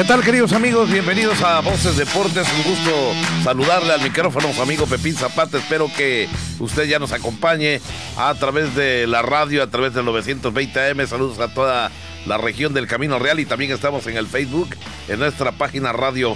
¿Qué tal, queridos amigos? Bienvenidos a Voces Deportes. Un gusto saludarle al micrófono su amigo Pepín Zapata. Espero que usted ya nos acompañe a través de la radio, a través del 920 AM. Saludos a toda la región del Camino Real y también estamos en el Facebook, en nuestra página radio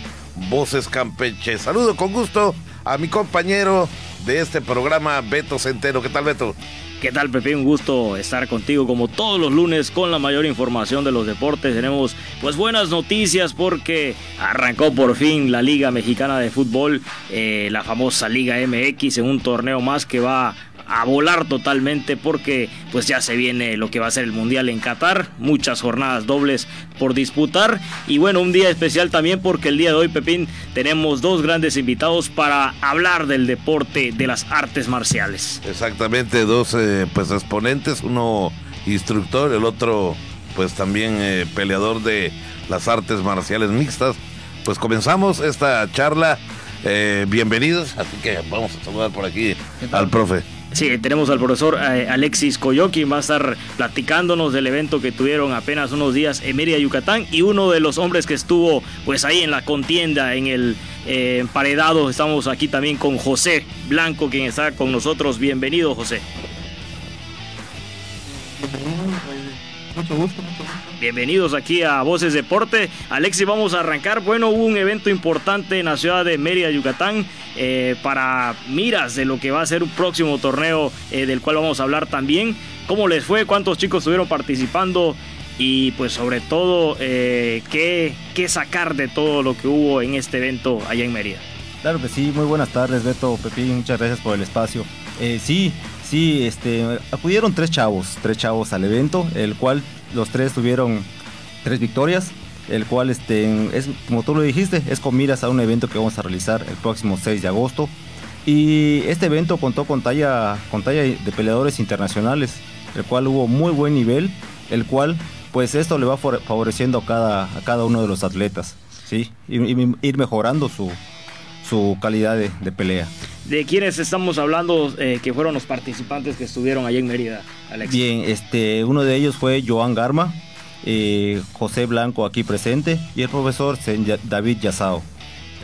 Voces Campeche. Saludo con gusto a mi compañero de este programa, Beto Centeno. ¿Qué tal, Beto? ¿Qué tal, Pepe? Un gusto estar contigo como todos los lunes con la mayor información de los deportes. Tenemos pues buenas noticias porque arrancó por fin la Liga Mexicana de Fútbol, eh, la famosa Liga MX, en un torneo más que va a volar totalmente porque pues ya se viene lo que va a ser el Mundial en Qatar, muchas jornadas dobles por disputar y bueno, un día especial también porque el día de hoy, Pepín, tenemos dos grandes invitados para hablar del deporte de las artes marciales. Exactamente, dos eh, pues exponentes, uno instructor, el otro pues también eh, peleador de las artes marciales mixtas. Pues comenzamos esta charla. Eh, bienvenidos, así que vamos a saludar por aquí al profe. Sí, tenemos al profesor eh, Alexis Coyoqui, va a estar platicándonos del evento que tuvieron apenas unos días en Mérida, Yucatán, y uno de los hombres que estuvo pues ahí en la contienda, en el eh, emparedado. Estamos aquí también con José Blanco, quien está con nosotros. Bienvenido, José. Mucho gusto, mucho gusto. Bienvenidos aquí a Voces Deporte. Alexis, vamos a arrancar. Bueno, hubo un evento importante en la ciudad de Mérida, Yucatán, eh, para miras de lo que va a ser un próximo torneo eh, del cual vamos a hablar también. ¿Cómo les fue? ¿Cuántos chicos estuvieron participando? Y pues sobre todo, eh, ¿qué, ¿qué sacar de todo lo que hubo en este evento allá en Mérida? Claro que sí, muy buenas tardes Beto, Pepín, muchas gracias por el espacio. sí, sí, este, acudieron tres chavos, tres chavos al evento, el cual los tres tuvieron tres victorias, el cual, este, es, como tú lo dijiste, es con miras a un evento que vamos a realizar el próximo 6 de agosto. Y este evento contó con talla, con talla de peleadores internacionales, el cual hubo muy buen nivel, el cual, pues esto le va favoreciendo a cada, a cada uno de los atletas, ¿sí? Ir mejorando su, su calidad de, pelea. ¿De quiénes estamos hablando eh, que fueron los participantes que estuvieron allá en Mérida, Alex? Bien, este, uno de ellos fue Joan Garma, eh, José Blanco aquí presente y el profesor David Yazao.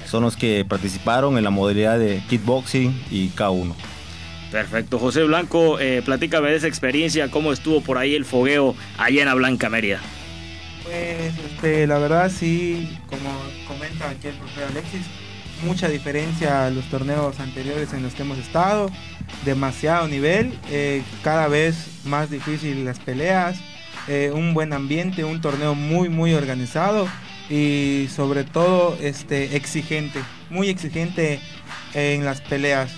Son los que participaron en la modalidad de kickboxing y K1. Perfecto. José Blanco, eh, platícame de esa experiencia, cómo estuvo por ahí el fogueo allá en la Blanca Mérida. Pues este, la verdad sí, como comenta aquí el profesor Alexis, mucha diferencia a los torneos anteriores en los que hemos estado, demasiado nivel, eh, cada vez más difícil las peleas, eh, un buen ambiente, un torneo muy muy organizado y sobre todo este exigente, muy exigente en las peleas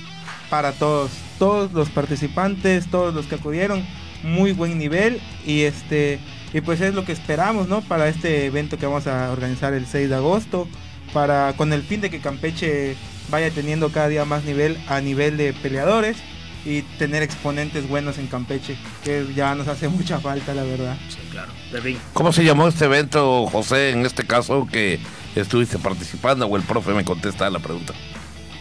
para todos, todos los participantes, todos los que acudieron, muy buen nivel y este y pues es lo que esperamos, ¿no? Para este evento que vamos a organizar el 6 de agosto para con el fin de que Campeche vaya teniendo cada día más nivel a nivel de peleadores y tener exponentes buenos en Campeche, que ya nos hace mucha falta, la verdad. Sí, claro. ¿Cómo se llamó este evento, José, en este caso que estuviste participando o el profe me contesta la pregunta?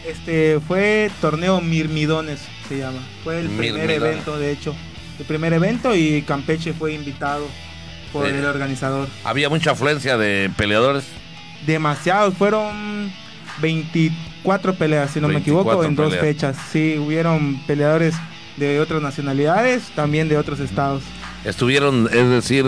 Este fue torneo Mirmidones, se llama. Fue el primer evento, de hecho. El primer evento y Campeche fue invitado por el organizador. ¿Había mucha afluencia de peleadores? Demasiados, fueron 24 peleas, si no me equivoco, en dos fechas. Sí, hubieron peleadores de otras nacionalidades, también de otros estados. Estuvieron, es decir,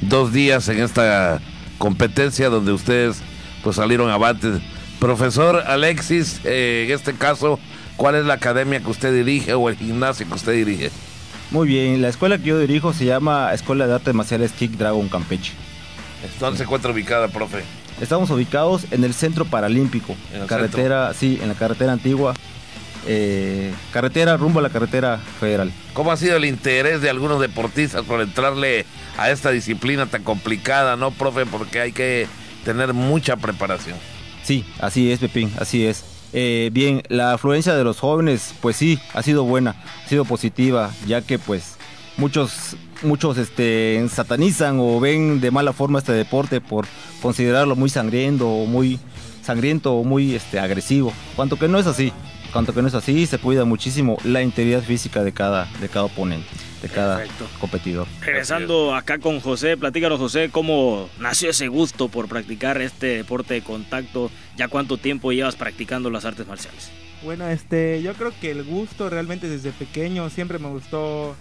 dos días en esta competencia donde ustedes pues salieron avantes. Profesor Alexis, eh, en este caso, ¿cuál es la academia que usted dirige o el gimnasio que usted dirige? Muy bien, la escuela que yo dirijo se llama Escuela de Artes Marciales Kick Dragon Campeche. ¿Dónde se encuentra ubicada, profe? Estamos ubicados en el Centro Paralímpico, ¿En carretera, sí, en la carretera antigua, eh, carretera rumbo a la carretera federal. ¿Cómo ha sido el interés de algunos deportistas por entrarle a esta disciplina tan complicada, no, profe? Porque hay que tener mucha preparación. Sí, así es, Pepín, así es. Eh, bien, la afluencia de los jóvenes, pues sí, ha sido buena, ha sido positiva, ya que pues muchos muchos este, satanizan o ven de mala forma este deporte por considerarlo muy sangriento o muy sangriento o muy este, agresivo. Cuanto que no es así. Cuanto que no es así, se cuida muchísimo la integridad física de cada, de cada oponente. de cada competidor. Regresando acá con José, platícanos José, ¿cómo nació ese gusto por practicar este deporte de contacto? ¿Ya cuánto tiempo llevas practicando las artes marciales? Bueno, este, yo creo que el gusto realmente desde pequeño siempre me gustó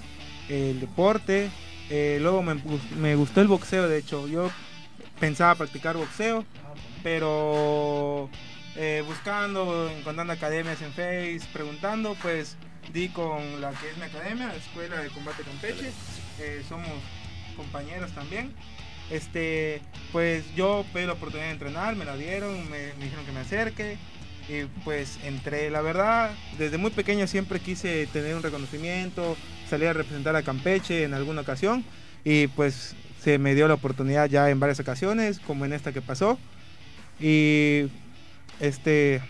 el deporte. Eh, luego me, me, gustó el boxeo, de hecho. Yo pensaba practicar boxeo, pero eh, buscando, encontrando academias en Face, preguntando, pues di con la que es mi academia, Escuela de Combate Campeche. Eh, somos compañeros también. Este, pues yo pedí la oportunidad de entrenar, me la dieron, me, me dijeron que me acerque y pues entré, la verdad, desde muy pequeño siempre quise tener un reconocimiento, salir a representar a Campeche en alguna ocasión y pues se me dio la oportunidad ya en varias ocasiones, como en esta que pasó. Y este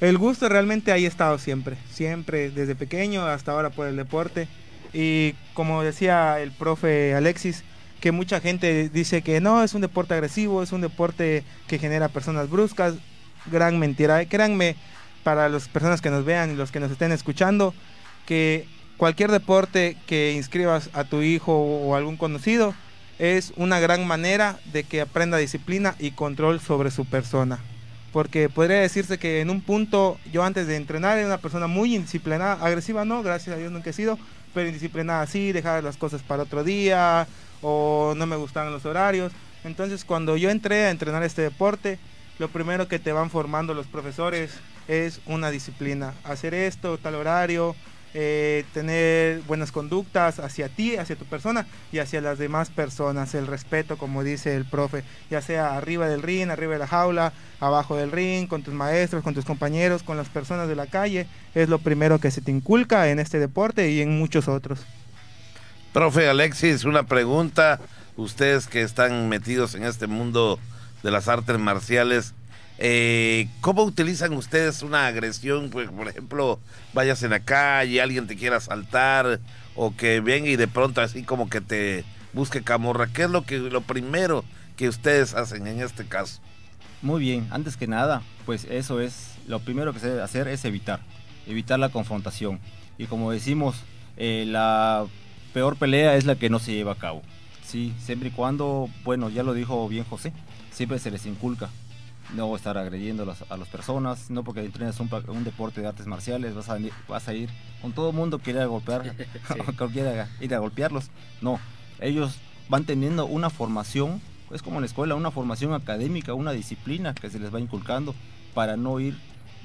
el gusto realmente ahí ha estado siempre, siempre desde pequeño hasta ahora por el deporte. Y como decía el profe Alexis, que mucha gente dice que no, es un deporte agresivo, es un deporte que genera personas bruscas gran mentira. Créanme, para las personas que nos vean y los que nos estén escuchando, que cualquier deporte que inscribas a tu hijo o algún conocido es una gran manera de que aprenda disciplina y control sobre su persona. Porque podría decirse que en un punto yo antes de entrenar era una persona muy indisciplinada, agresiva no, gracias a Dios nunca he sido, pero indisciplinada sí, dejar las cosas para otro día o no me gustaban los horarios. Entonces cuando yo entré a entrenar este deporte, lo primero que te van formando los profesores es una disciplina. Hacer esto, tal horario, eh, tener buenas conductas hacia ti, hacia tu persona y hacia las demás personas. El respeto, como dice el profe, ya sea arriba del ring, arriba de la jaula, abajo del ring, con tus maestros, con tus compañeros, con las personas de la calle. Es lo primero que se te inculca en este deporte y en muchos otros. Profe Alexis, una pregunta. Ustedes que están metidos en este mundo de las artes marciales. Eh, ¿Cómo utilizan ustedes una agresión? Pues, por ejemplo, vayas en la calle, alguien te quiera asaltar o que venga y de pronto así como que te busque camorra. ¿Qué es lo que lo primero que ustedes hacen en este caso? Muy bien, antes que nada, pues eso es lo primero que se debe hacer es evitar, evitar la confrontación. Y como decimos, eh, la peor pelea es la que no se lleva a cabo. Sí, siempre y cuando, bueno, ya lo dijo bien José, siempre se les inculca no estar agrediendo a las, personas, no porque entrenas un, un, deporte de artes marciales, vas a, vas a ir con todo el mundo quiere golpear, quiera ir a golpearlos. No, ellos van teniendo una formación, es como en la escuela, una formación académica, una disciplina que se les va inculcando para no ir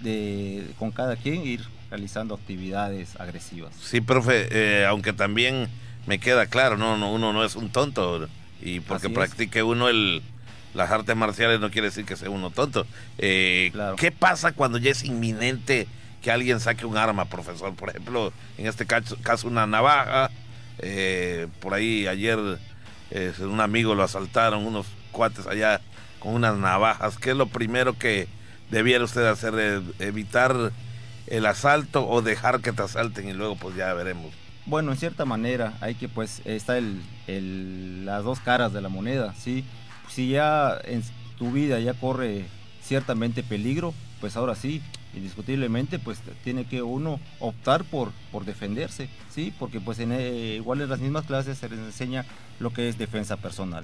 de, con cada quien, ir realizando actividades agresivas. Sí, profe, eh, aunque también me queda claro, no, no, uno no es un tonto y porque practique uno el, las artes marciales no quiere decir que sea uno tonto. Eh, ¿Qué pasa cuando ya es inminente que alguien saque un arma, profesor? Por ejemplo, en este caso, caso una navaja. Eh, por ahí ayer eh, un amigo lo asaltaron, unos cuates allá con unas navajas. ¿Qué es lo primero que debiera usted hacer? ¿Evitar el asalto o dejar que te asalten y luego pues ya veremos? Bueno, en cierta manera hay que pues está el, el, las dos caras de la moneda, ¿sí? Si ya en tu vida ya corre ciertamente peligro, pues ahora sí, indiscutiblemente, pues tiene que uno optar por, por defenderse, ¿sí? Porque pues en, eh, igual en las mismas clases se les enseña lo que es defensa personal.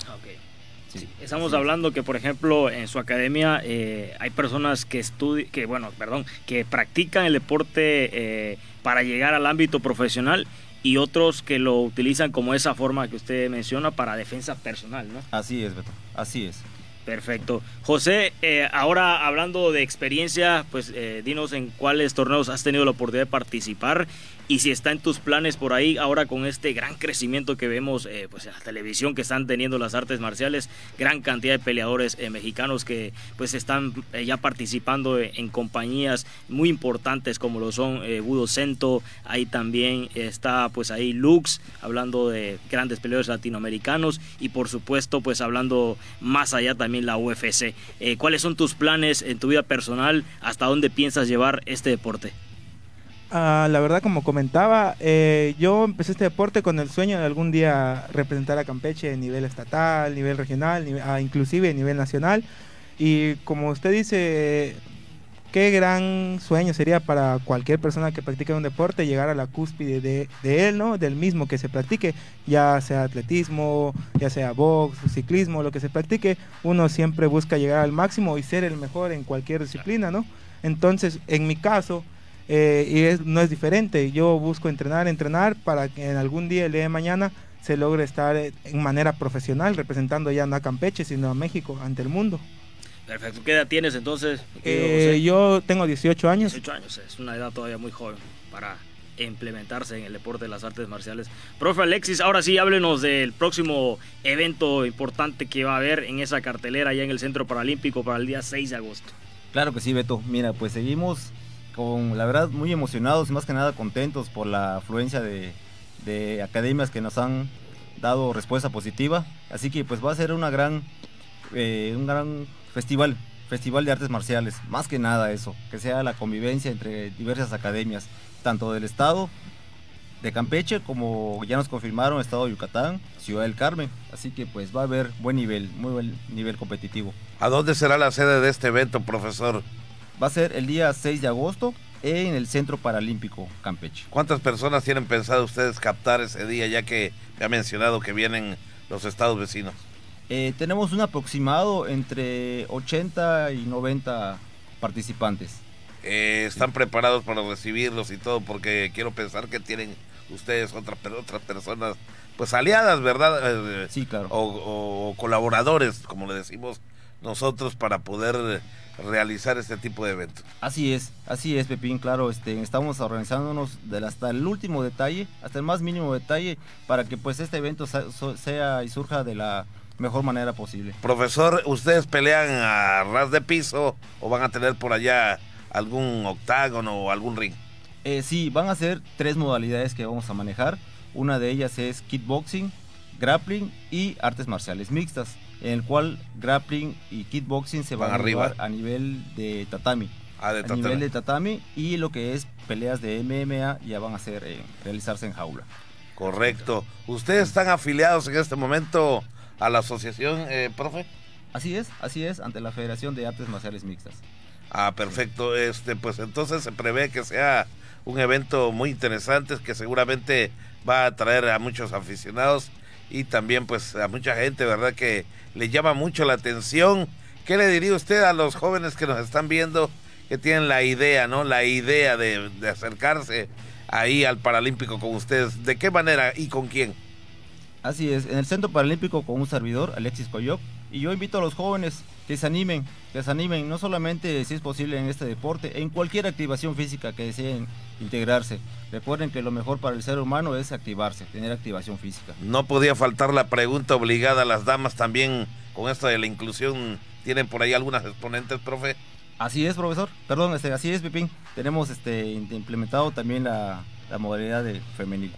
Sí, estamos hablando que, por ejemplo, en su academia eh, hay personas que estudian, que bueno, perdón, que practican el deporte eh, para llegar al ámbito profesional y otros que lo utilizan como esa forma que usted menciona para defensa personal, ¿no? Así es, Beto, así es. Perfecto. José, eh, ahora hablando de experiencia, pues eh, dinos en cuáles torneos has tenido la oportunidad de participar y si está en tus planes por ahí ahora con este gran crecimiento que vemos eh, pues en la televisión que están teniendo las artes marciales, gran cantidad de peleadores eh, mexicanos que pues están eh, ya participando en compañías muy importantes como lo son Budo Cento, ahí también está pues ahí Lux, hablando de grandes peleadores latinoamericanos y por supuesto pues hablando más allá también la UFC. ¿Cuáles son tus planes en tu vida personal? ¿Hasta dónde piensas llevar este deporte? Ah, la verdad, como comentaba, eh, yo empecé este deporte con el sueño de algún día representar a Campeche a nivel estatal, nivel regional, ah, inclusive a nivel nacional. Y como usted dice, qué gran sueño sería para cualquier persona que practique un deporte llegar a la cúspide de, de, él, ¿no? Del mismo que se practique, ya sea atletismo, ya sea box, ciclismo, lo que se practique, uno siempre busca llegar al máximo y ser el mejor en cualquier disciplina, ¿no? Entonces, en mi caso, eh, y es, no es diferente, yo busco entrenar, entrenar para que en algún día, el día de mañana, se logre estar en manera profesional representando ya no a Campeche, sino a México ante el mundo. Perfecto. ¿Qué edad tienes entonces? Eh, yo tengo 18 años. 18 años, es una edad todavía muy joven para implementarse en el deporte de las artes marciales. Profe Alexis, ahora sí, háblenos del próximo evento importante que va a haber en esa cartelera allá en el Centro Paralímpico para el día 6 de agosto. Claro que sí, Beto. Mira, pues seguimos con, la verdad, muy emocionados y más que nada contentos por la afluencia de, de academias que nos han dado respuesta positiva. Así que pues va a ser una gran, eh, un gran festival, festival de artes marciales, más que nada eso, que sea la convivencia entre diversas academias, tanto del estado de Campeche como ya nos confirmaron estado de Yucatán, Ciudad del Carmen, así que pues va a haber buen nivel, muy buen nivel competitivo. ¿A dónde será la sede de este evento, profesor? Va a ser el día 6 de agosto en el Centro Paralímpico Campeche. ¿Cuántas personas tienen pensado ustedes captar ese día, ya que me ha mencionado que vienen los estados vecinos? Eh, tenemos un aproximado entre 80 y 90 participantes. Eh, ¿Están preparados para recibirlos y todo? Porque quiero pensar que tienen ustedes otras otras personas, pues aliadas, ¿verdad? Eh, sí, claro. O, o, colaboradores, como le decimos nosotros, para poder realizar este tipo de eventos. Así es, así es, Pepín, claro, este, estamos organizándonos hasta el último detalle, hasta el más mínimo detalle, para que pues este evento sea y surja de la mejor manera posible. Profesor, ¿ustedes pelean a ras de piso o van a tener por allá algún octágono o algún ring? Eh, sí, van a ser tres modalidades que vamos a manejar. Una de ellas es kickboxing, grappling y artes marciales mixtas, en el cual grappling y kickboxing se van, a arriba a nivel de tatami. Ah, de tatami. A nivel de tatami y lo que es peleas de MMA ya van a ser eh, realizarse en jaula. Correcto. ¿Ustedes están afiliados en este momento a la asociación, eh, profe? Así es, así es, ante la Federación de Artes Marciales Mixtas. Ah, perfecto. Este, pues entonces se prevé que sea un evento muy interesante que seguramente va a atraer a muchos aficionados y también pues a mucha gente, ¿verdad? Que le llama mucho la atención. ¿Qué le diría usted a los jóvenes que nos están viendo que tienen la idea, ¿no? La idea de, acercarse ahí al Paralímpico con ustedes. ¿De qué manera y con quién? Así es, en el Centro Paralímpico con un servidor, Alexis Coyoc, y yo invito a los jóvenes que se animen, que se animen, no solamente si es posible en este deporte, en cualquier activación física que deseen integrarse. Recuerden que lo mejor para el ser humano es activarse, tener activación física. No podía faltar la pregunta obligada a las damas también con esto de la inclusión. ¿Tienen por ahí algunas exponentes, profe? Así es, profesor. Perdón, este, así es, Pipín. Tenemos este, implementado también la, la modalidad de femenil.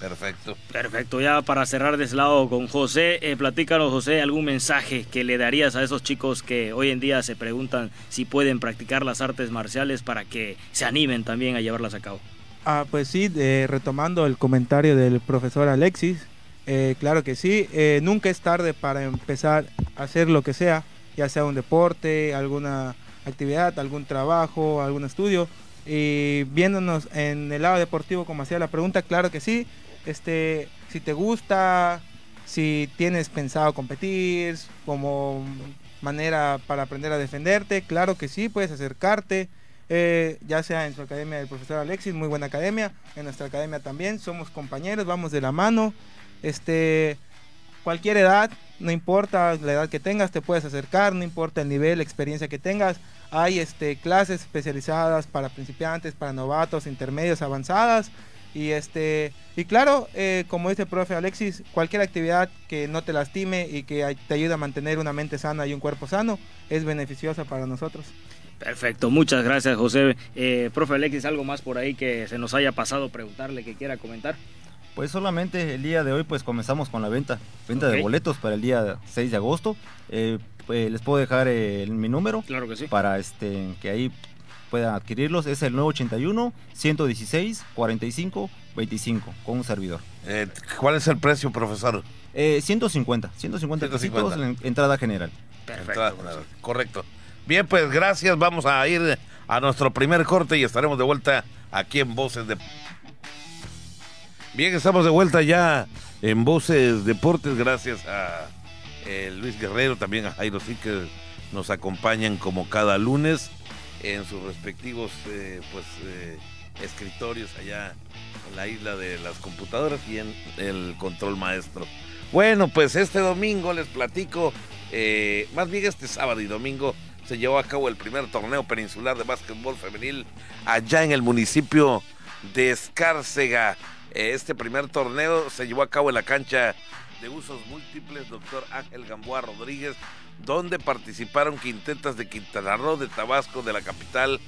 Perfecto. Perfecto, ya para cerrar de ese lado con José, eh, platícanos José, algún mensaje que le darías a esos chicos que hoy en día se preguntan si pueden practicar las artes marciales para que se animen también a llevarlas a cabo. Ah, pues sí, retomando el comentario del profesor Alexis, eh, claro que sí, eh, nunca es tarde para empezar a hacer lo que sea, ya sea un deporte, alguna actividad, algún trabajo, algún estudio. Y viéndonos en el lado deportivo, como hacía la pregunta, claro que sí, este, si te gusta, si tienes pensado competir, como manera para aprender a defenderte, claro que sí, puedes acercarte, eh, ya sea en su academia del profesor Alexis, muy buena academia, en nuestra academia también, somos compañeros, vamos de la mano, este, cualquier edad, no importa la edad que tengas, te puedes acercar, no importa el nivel, la experiencia que tengas, hay este, clases especializadas para principiantes, para novatos, intermedios, avanzadas, y este y claro, eh, como dice el profe Alexis, cualquier actividad que no te lastime y que te ayude a mantener una mente sana y un cuerpo sano es beneficiosa para nosotros. Perfecto, muchas gracias José. Eh, profe Alexis, ¿algo más por ahí que se nos haya pasado preguntarle que quiera comentar? Pues solamente el día de hoy pues comenzamos con la venta, venta de boletos para el día 6 de agosto. Eh, pues, les puedo dejar mi número claro que sí. para este, que ahí puedan adquirirlos. Es el 981 116 45 25 con un servidor. Eh, ¿Cuál es el precio, profesor? Eh, 150, 150, 150. en entrada general. Perfecto. correcto. Bien, pues gracias. Vamos a ir a nuestro primer corte y estaremos de vuelta aquí en Voces de... Bien, estamos de vuelta ya en Voces Deportes, gracias a eh, Luis Guerrero, también a Jairo sí que nos acompañan como cada lunes en sus respectivos eh, pues eh, escritorios allá en la isla de las computadoras y en el control maestro. Bueno, pues este domingo les platico, más bien este sábado y domingo se llevó a cabo el primer torneo peninsular de básquetbol femenil allá en el municipio de Escárcega. Este primer torneo se llevó a cabo en la cancha de usos múltiples, doctor Ángel Gamboa Rodríguez, donde participaron quintetas de Quintana Roo, de Tabasco, de la capital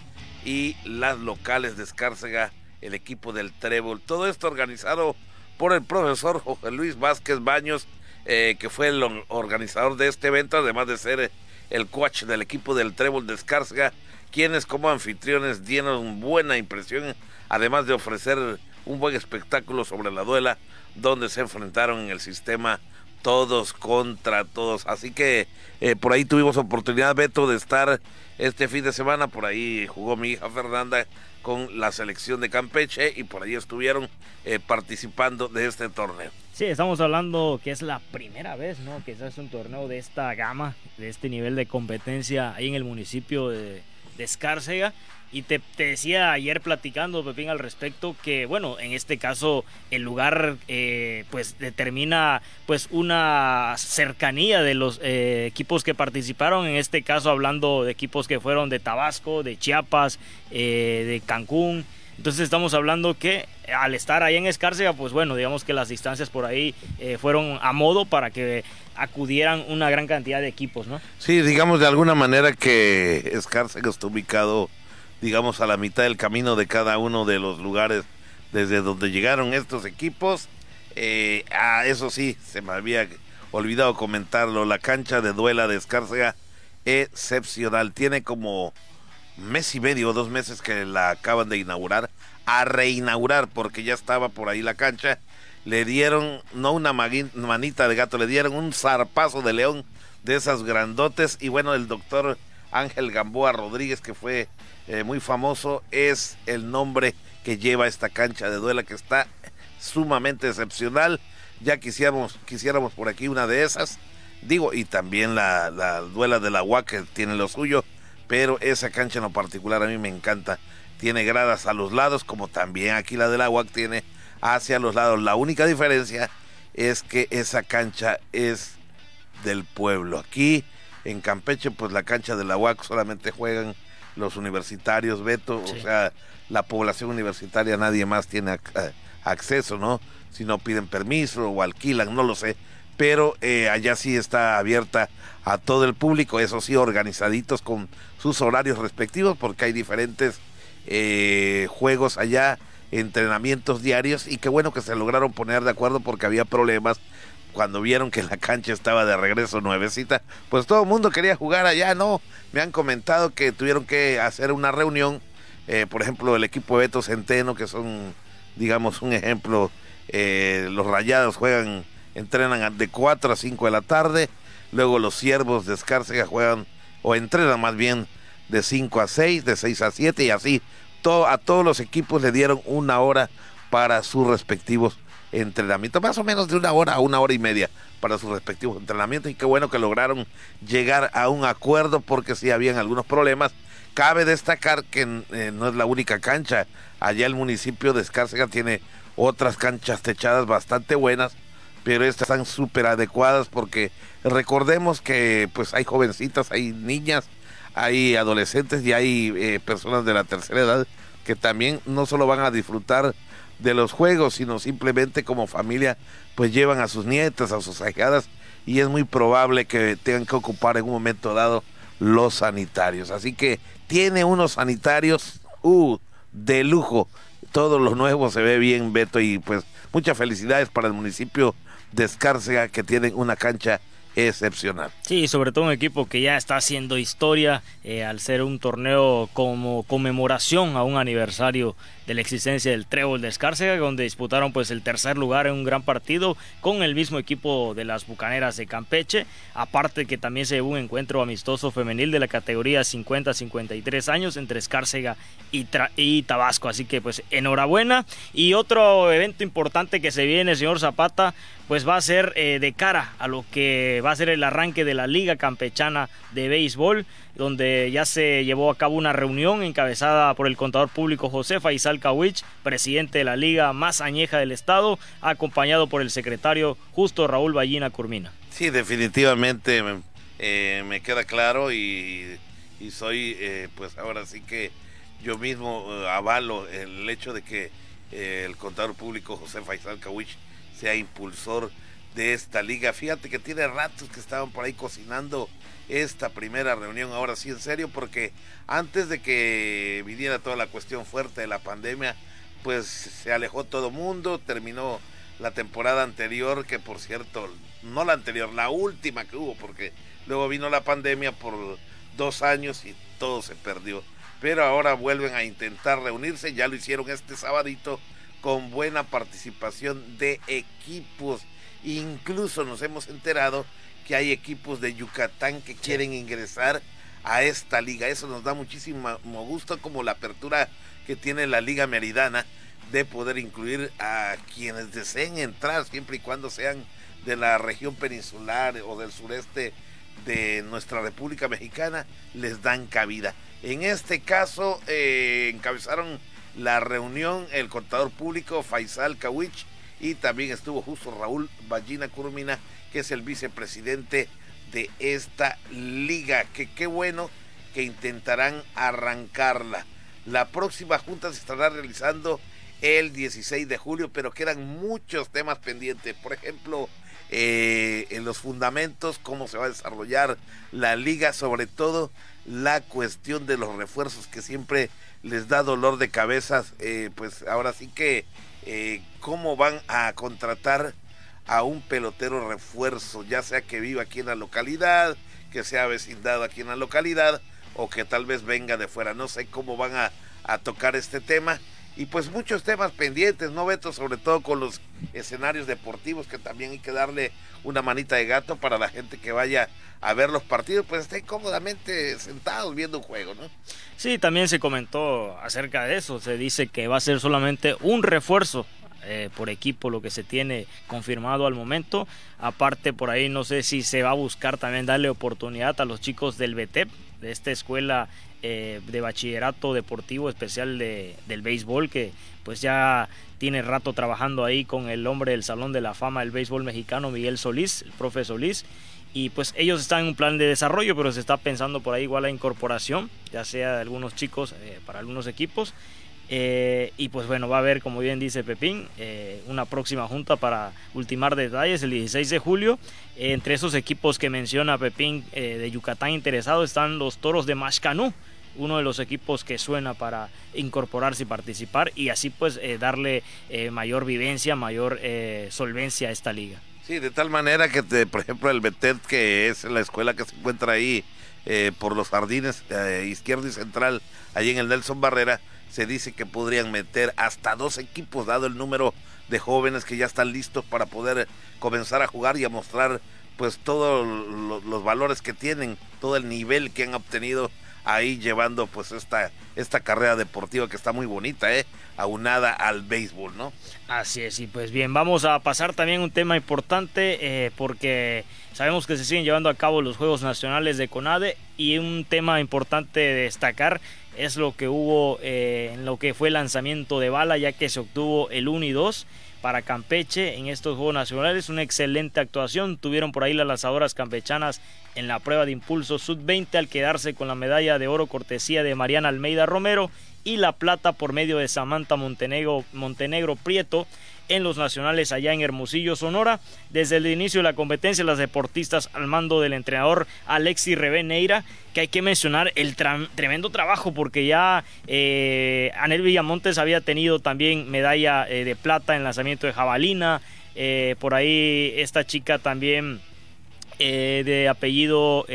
y las locales de Escárcega, el equipo del Trébol. Todo esto organizado por el profesor José Luis Vázquez Baños, eh, que fue el organizador de este evento, además de ser el coach del equipo del Trébol de Escárcega, quienes como anfitriones dieron buena impresión, además de ofrecer un buen espectáculo sobre la duela donde se enfrentaron en el sistema todos contra todos. Así que eh, por ahí tuvimos oportunidad, Beto, de estar este fin de semana. Por ahí jugó mi hija Fernanda con la selección de Campeche y por ahí estuvieron eh, participando de este torneo. Sí, estamos hablando que es la primera vez, ¿no? Que se hace un torneo de esta gama, de este nivel de competencia ahí en el municipio de, de Escárcega. Y te, decía ayer platicando, Pepín, al respecto, que bueno, en este caso el lugar eh, pues determina pues una cercanía de los eh, equipos que participaron, en este caso hablando de equipos que fueron de Tabasco, de Chiapas, eh, de Cancún. Entonces estamos hablando que al estar ahí en Escárcega, pues bueno, digamos que las distancias por ahí fueron a modo para que acudieran una gran cantidad de equipos, ¿no? Sí, digamos de alguna manera que Escárcega está ubicado digamos, a la mitad del camino de cada uno de los lugares desde donde llegaron estos equipos. Eh, ah, eso sí, se me había olvidado comentarlo, la cancha de duela de Escárcega excepcional. Tiene como mes y medio dos meses que la acaban de inaugurar, a reinaugurar porque ya estaba por ahí la cancha. Le dieron, no una manita de gato, le dieron un zarpazo de león de esas grandotes. Y bueno, el doctor Ángel Gamboa Rodríguez, que fue eh, muy famoso, es el nombre que lleva esta cancha de duela que está sumamente excepcional. Ya quisiéramos, quisiéramos por aquí una de esas. Digo, y también la, la duela de la que tiene lo suyo, pero esa cancha en lo particular a mí me encanta. Tiene gradas a los lados, como también aquí la de la tiene hacia los lados. La única diferencia es que esa cancha es del pueblo. Aquí en Campeche, pues la cancha de la UAC solamente juegan los universitarios, Beto, o sea, la población universitaria nadie más tiene eh, acceso, ¿no? Si no piden permiso o alquilan, no lo sé. Pero eh, allá sí está abierta a todo el público, eso sí, organizaditos con sus horarios respectivos, porque hay diferentes eh, juegos allá, entrenamientos diarios, y qué bueno que se lograron poner de acuerdo porque había problemas cuando vieron que la cancha estaba de regreso nuevecita, pues todo el mundo quería jugar allá, ¿no? Me han comentado que tuvieron que hacer una reunión, eh, por ejemplo, el equipo de Beto Centeno, que son, digamos, un ejemplo, eh, los rayados juegan, entrenan de 4 a 5 de la tarde, luego los siervos de Escárcega juegan, o entrenan más bien, de 5 a 6, de 6 a 7 y así. Todo, a todos los equipos le dieron una hora para sus respectivos entrenamiento, más o menos de una hora a una hora y media para sus respectivos entrenamientos y qué bueno que lograron llegar a un acuerdo porque si habían algunos problemas. Cabe destacar que eh, no es la única cancha, allá el municipio de Escárcega tiene otras canchas techadas bastante buenas, pero estas están súper adecuadas porque recordemos que pues hay jovencitas, hay niñas, hay adolescentes y hay eh, personas de la tercera edad que también no solo van a disfrutar de los juegos, sino simplemente como familia, pues llevan a sus nietas, a sus ahijadas, y es muy probable que tengan que ocupar en un momento dado los sanitarios. Así que tiene unos sanitarios uh, de lujo. Todo lo nuevo se ve bien, Beto, y pues muchas felicidades para el municipio de Escárcega que tienen una cancha excepcional. Sí, sobre todo un equipo que ya está haciendo historia eh, al ser un torneo como conmemoración a un aniversario de la existencia del Trébol de Escárcega, donde disputaron pues el tercer lugar en un gran partido con el mismo equipo de las Bucaneras de Campeche, aparte que también se llevó un encuentro amistoso femenil de la categoría 50-53 años entre Escárcega y, y Tabasco, así que pues enhorabuena. Y otro evento importante que se viene, señor Zapata, pues va a ser eh, de cara a lo que va a ser el arranque de la Liga Campechana de Béisbol, donde ya se llevó a cabo una reunión encabezada por el contador público José Faisal Kawich, presidente de la liga más añeja del estado, acompañado por el secretario Justo Raúl Ballina Curmina. Sí, definitivamente eh, me queda claro y, soy, eh, pues ahora sí que yo mismo avalo el hecho de que el contador público José Faisal Kawich sea impulsor de esta liga. Fíjate que tiene ratos que estaban por ahí cocinando esta primera reunión, ahora sí en serio, porque antes de que viniera toda la cuestión fuerte de la pandemia, pues se alejó todo mundo, terminó la temporada anterior, que por cierto, no la anterior, la última que hubo, porque luego vino la pandemia por dos años y todo se perdió. Pero ahora vuelven a intentar reunirse, ya lo hicieron este sabadito con buena participación de equipos. Incluso nos hemos enterado que hay equipos de Yucatán que quieren ingresar a esta liga. Eso nos da muchísimo gusto como la apertura que tiene la Liga Meridana de poder incluir a quienes deseen entrar siempre y cuando sean de la región peninsular o del sureste de nuestra República Mexicana, les dan cabida. En este caso, eh, encabezaron la reunión el contador público Faisal Kawich y también estuvo justo Raúl Ballina Curmina, que es el vicepresidente de esta liga, que qué bueno que intentarán arrancarla. La próxima junta se estará realizando el 16 de julio, pero quedan muchos temas pendientes. Por ejemplo, eh, en los fundamentos, cómo se va a desarrollar la liga, sobre todo la cuestión de los refuerzos que siempre les da dolor de cabezas, eh, pues ahora sí que eh, cómo van a contratar a un pelotero refuerzo, ya sea que viva aquí en la localidad, que sea vecindado aquí en la localidad o que tal vez venga de fuera. No sé cómo van a, a tocar este tema. Y pues muchos temas pendientes, ¿no, Beto? Sobre todo con los escenarios deportivos, que también hay que darle una manita de gato para la gente que vaya a ver los partidos, pues estén cómodamente sentados viendo un juego, ¿no? Sí, también se comentó acerca de eso. Se dice que va a ser solamente un refuerzo eh, por equipo lo que se tiene confirmado al momento. Aparte, por ahí no sé si se va a buscar también darle oportunidad a los chicos del BTEP, de esta escuela eh, de bachillerato deportivo especial de, del béisbol, que pues ya tiene rato trabajando ahí con el hombre del Salón de la Fama del Béisbol Mexicano, Miguel Solís, el profe Solís y pues ellos están en un plan de desarrollo, pero se está pensando por ahí igual la incorporación, ya sea de algunos chicos eh, para algunos equipos. Eh, y pues bueno, va a haber, como bien dice Pepín, una próxima junta para ultimar detalles el 16 de julio. entre esos equipos que menciona Pepín de Yucatán interesado están los Toros de Mashcanú, uno de los equipos que suena para incorporarse y participar y así pues darle mayor vivencia, mayor solvencia a esta liga. Sí, de tal manera que, por ejemplo, el Betet, que es la escuela que se encuentra ahí eh, por los jardines eh, izquierdo y central, allí en el Nelson Barrera, se dice que podrían meter hasta dos equipos, dado el número de jóvenes que ya están listos para poder comenzar a jugar y a mostrar pues todos los valores que tienen, todo el nivel que han obtenido ahí llevando pues esta, esta carrera deportiva que está muy bonita, ¿eh? aunada al béisbol, ¿no? Así es, y pues bien, vamos a pasar también un tema importante eh, porque sabemos que se siguen llevando a cabo los Juegos Nacionales de CONADE y un tema importante de destacar es lo que hubo eh, en lo que fue el lanzamiento de bala ya que se obtuvo el 1 y 2 para Campeche en estos Juegos Nacionales. Una excelente actuación. Tuvieron por ahí las lanzadoras campechanas en la prueba de impulso sub-20 al quedarse con la medalla de oro cortesía de Mariana Almeida Romero y la plata por medio de Samantha Montenegro, Montenegro Prieto en los nacionales allá en Hermosillo, Sonora. Desde el inicio de la competencia, las deportistas al mando del entrenador Alexis Reveneira, que hay que mencionar el tremendo trabajo porque ya eh, Anel Villamontes había tenido también medalla eh, de plata en lanzamiento de jabalina. Eh, por ahí esta chica también de apellido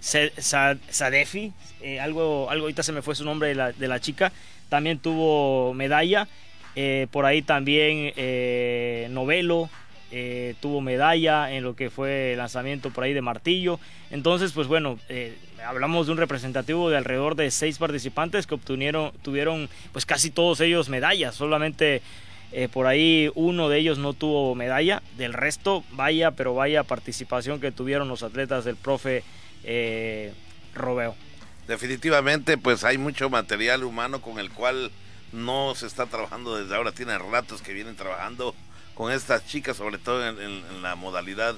Sadefi, algo, algo ahorita se me fue su nombre de la, de la chica, también tuvo medalla. Por ahí también Novelo, eh, tuvo medalla en lo que fue el lanzamiento por ahí de martillo. Entonces, pues bueno, eh, hablamos de un representativo de alrededor de seis participantes que obtuvieron, tuvieron pues casi todos ellos medallas, solamente eh, por ahí uno de ellos no tuvo medalla, del resto vaya, pero vaya participación que tuvieron los atletas del profe Robeo. Definitivamente, pues hay mucho material humano con el cual no se está trabajando desde ahora, tiene ratos que vienen trabajando con estas chicas, sobre todo en, la modalidad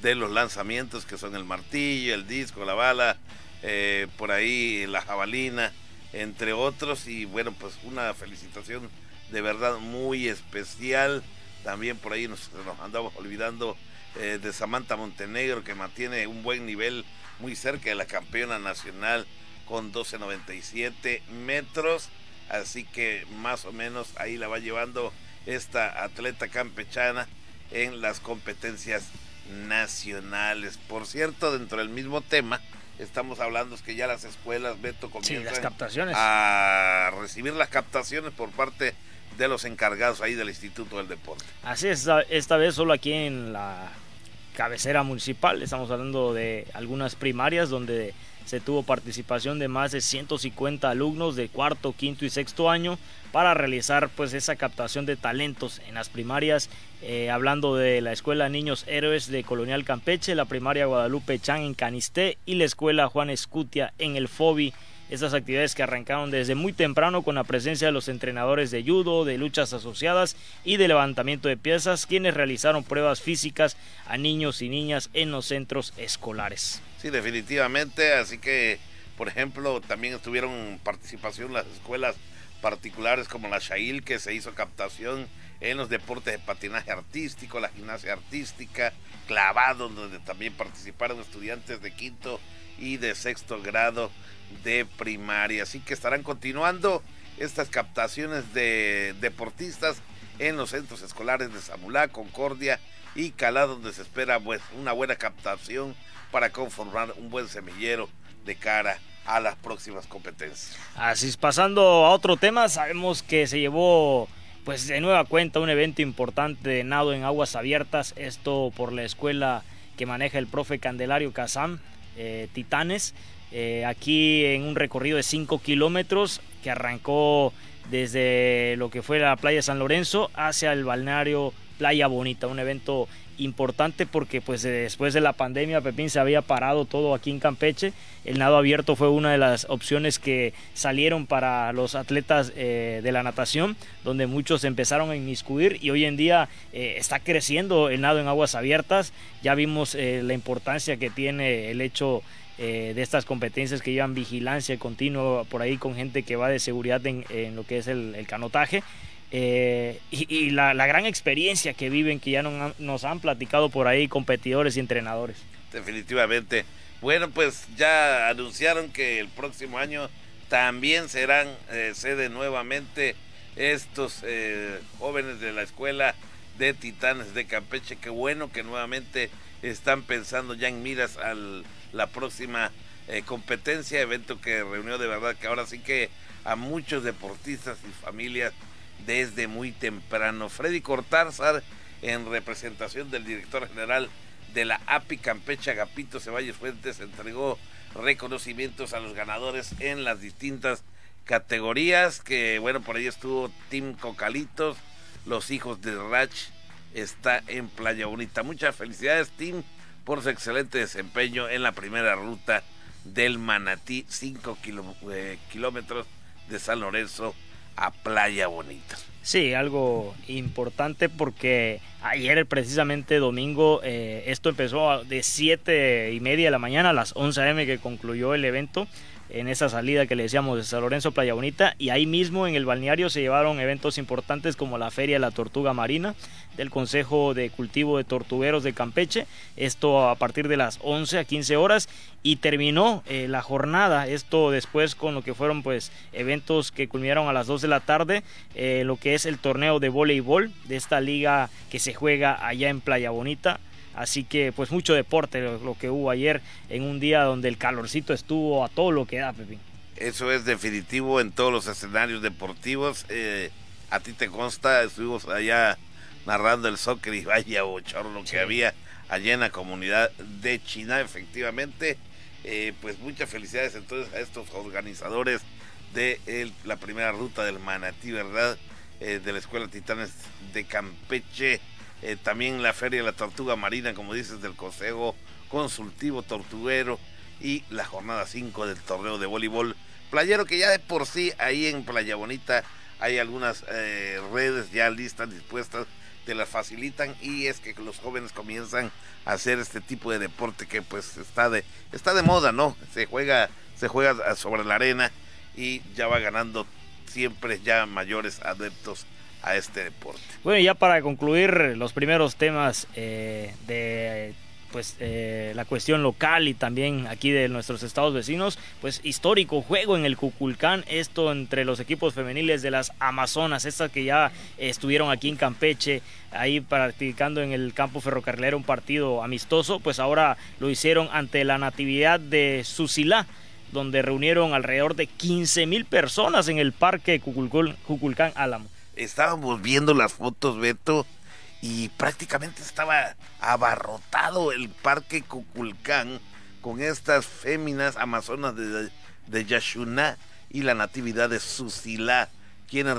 de los lanzamientos, que son el martillo, el disco, la bala, eh, por ahí la jabalina, entre otros. Y bueno, pues una felicitación de verdad muy especial. También por ahí nos, andamos olvidando eh, de Samantha Montenegro, que mantiene un buen nivel muy cerca de la campeona nacional con 12.97 metros. Así que más o menos ahí la va llevando esta atleta campechana en las competencias nacionales. Por cierto, dentro del mismo tema, estamos hablando es que ya las escuelas, Beto, comienzan captaciones. a recibir las captaciones por parte de los encargados ahí del Instituto del Deporte. Así es, esta vez solo aquí en la cabecera municipal, estamos hablando de algunas primarias donde se tuvo participación de más de 150 alumnos de cuarto, quinto y sexto año para realizar pues esa captación de talentos en las primarias, eh, hablando de la Escuela Niños Héroes de Colonial Campeche, la primaria Guadalupe Chan en Canisté y la Escuela Juan Escutia en el FOBI estas actividades que arrancaron desde muy temprano con la presencia de los entrenadores de judo, de luchas asociadas y de levantamiento de piezas, quienes realizaron pruebas físicas a niños y niñas en los centros escolares. Sí, definitivamente, así que, por ejemplo, también estuvieron participación las escuelas particulares como la Shail, que se hizo captación en los deportes de patinaje artístico, la gimnasia artística, clavado, donde también participaron estudiantes de quinto y de sexto grado de primaria. Así que estarán continuando estas captaciones de deportistas en los centros escolares de Zamulá, Concordia y Calá, donde se espera pues, una buena captación para conformar un buen semillero de cara a las próximas competencias. Así es, pasando a otro tema, sabemos que se llevó pues de nueva cuenta un evento importante de nado en aguas abiertas, esto por la escuela que maneja el profe Candelario Casam, eh, Titanes, eh, aquí en un recorrido de 5 kilómetros que arrancó desde lo que fue la playa San Lorenzo hacia el balneario Playa Bonita, un evento importante porque pues después de la pandemia Pepín se había parado todo aquí en Campeche, el nado abierto fue una de las opciones que salieron para los atletas eh, de la natación, donde muchos empezaron a inmiscuir y hoy en día eh, está creciendo el nado en aguas abiertas, ya vimos la importancia que tiene el hecho eh, de estas competencias que llevan vigilancia continua por ahí con gente que va de seguridad en, lo que es el, canotaje. Eh, y, la, gran experiencia que viven, que ya nos han platicado por ahí competidores y entrenadores. Definitivamente. Bueno, pues ya anunciaron que el próximo año también serán eh, sede nuevamente estos jóvenes de la escuela de Titanes de Campeche. Qué bueno que nuevamente están pensando ya en miras al la próxima eh, competencia, evento que reunió de verdad que ahora sí que a muchos deportistas y familias desde muy temprano. Freddy Cortázar, en representación del director general de la API Campeche, Agapito Ceballos Fuentes, entregó reconocimientos a los ganadores en las distintas categorías, que bueno, por ahí estuvo Tim Cocalitos, los hijos de Rach, está en Playa Bonita. Muchas felicidades, Tim por su excelente desempeño en la primera ruta del Manatí, 5 eh, kilómetros de San Lorenzo a Playa Bonita. Sí, algo importante porque ayer precisamente domingo eh, esto empezó de 7 y media de la mañana a las 11 am que concluyó el evento en esa salida que le decíamos de San Lorenzo Playa Bonita y ahí mismo en el balneario se llevaron eventos importantes como la Feria de la Tortuga Marina del Consejo de Cultivo de Tortugueros de Campeche, esto a partir de las 11 a 15 horas y terminó eh, la jornada, esto después con lo que fueron pues eventos que culminaron a las 2 de la tarde, eh, lo que es el torneo de voleibol de esta liga que se juega allá en Playa Bonita Así que pues mucho deporte lo, que hubo ayer en un día donde el calorcito estuvo a todo lo que da, Pepín. Eso es definitivo en todos los escenarios deportivos. Eh, a ti te consta, estuvimos allá narrando el soccer y vaya bochorno que había allá en la comunidad de China, efectivamente. Eh, pues muchas felicidades entonces a estos organizadores de la primera ruta del Manatí, ¿verdad? Eh, de la Escuela Titanes de Campeche. Eh, también la Feria de la Tortuga Marina, como dices, del Consejo Consultivo Tortuguero. Y la jornada 5 del torneo de voleibol playero, que ya de por sí ahí en Playa Bonita hay algunas eh, redes ya listas, dispuestas, te las facilitan y es que los jóvenes comienzan a hacer este tipo de deporte que pues está de está de moda, ¿no? Se juega se juega sobre la arena y ya va ganando siempre ya mayores adeptos a este deporte. Bueno, ya para concluir los primeros temas eh, de pues eh, la cuestión local y también aquí de nuestros estados vecinos, pues histórico juego en el Cuculcán, esto entre los equipos femeniles de las Amazonas, estas que ya estuvieron aquí en Campeche, ahí practicando en el campo ferrocarrilero un partido amistoso, pues ahora lo hicieron ante la Natividad de Susilá donde reunieron alrededor de 15 mil personas en el parque Cuculcán Álamo. Estábamos viendo las fotos, Beto, y prácticamente estaba abarrotado el parque Cuculcán con estas féminas amazonas de, de Yashuná y la natividad de Susila, quienes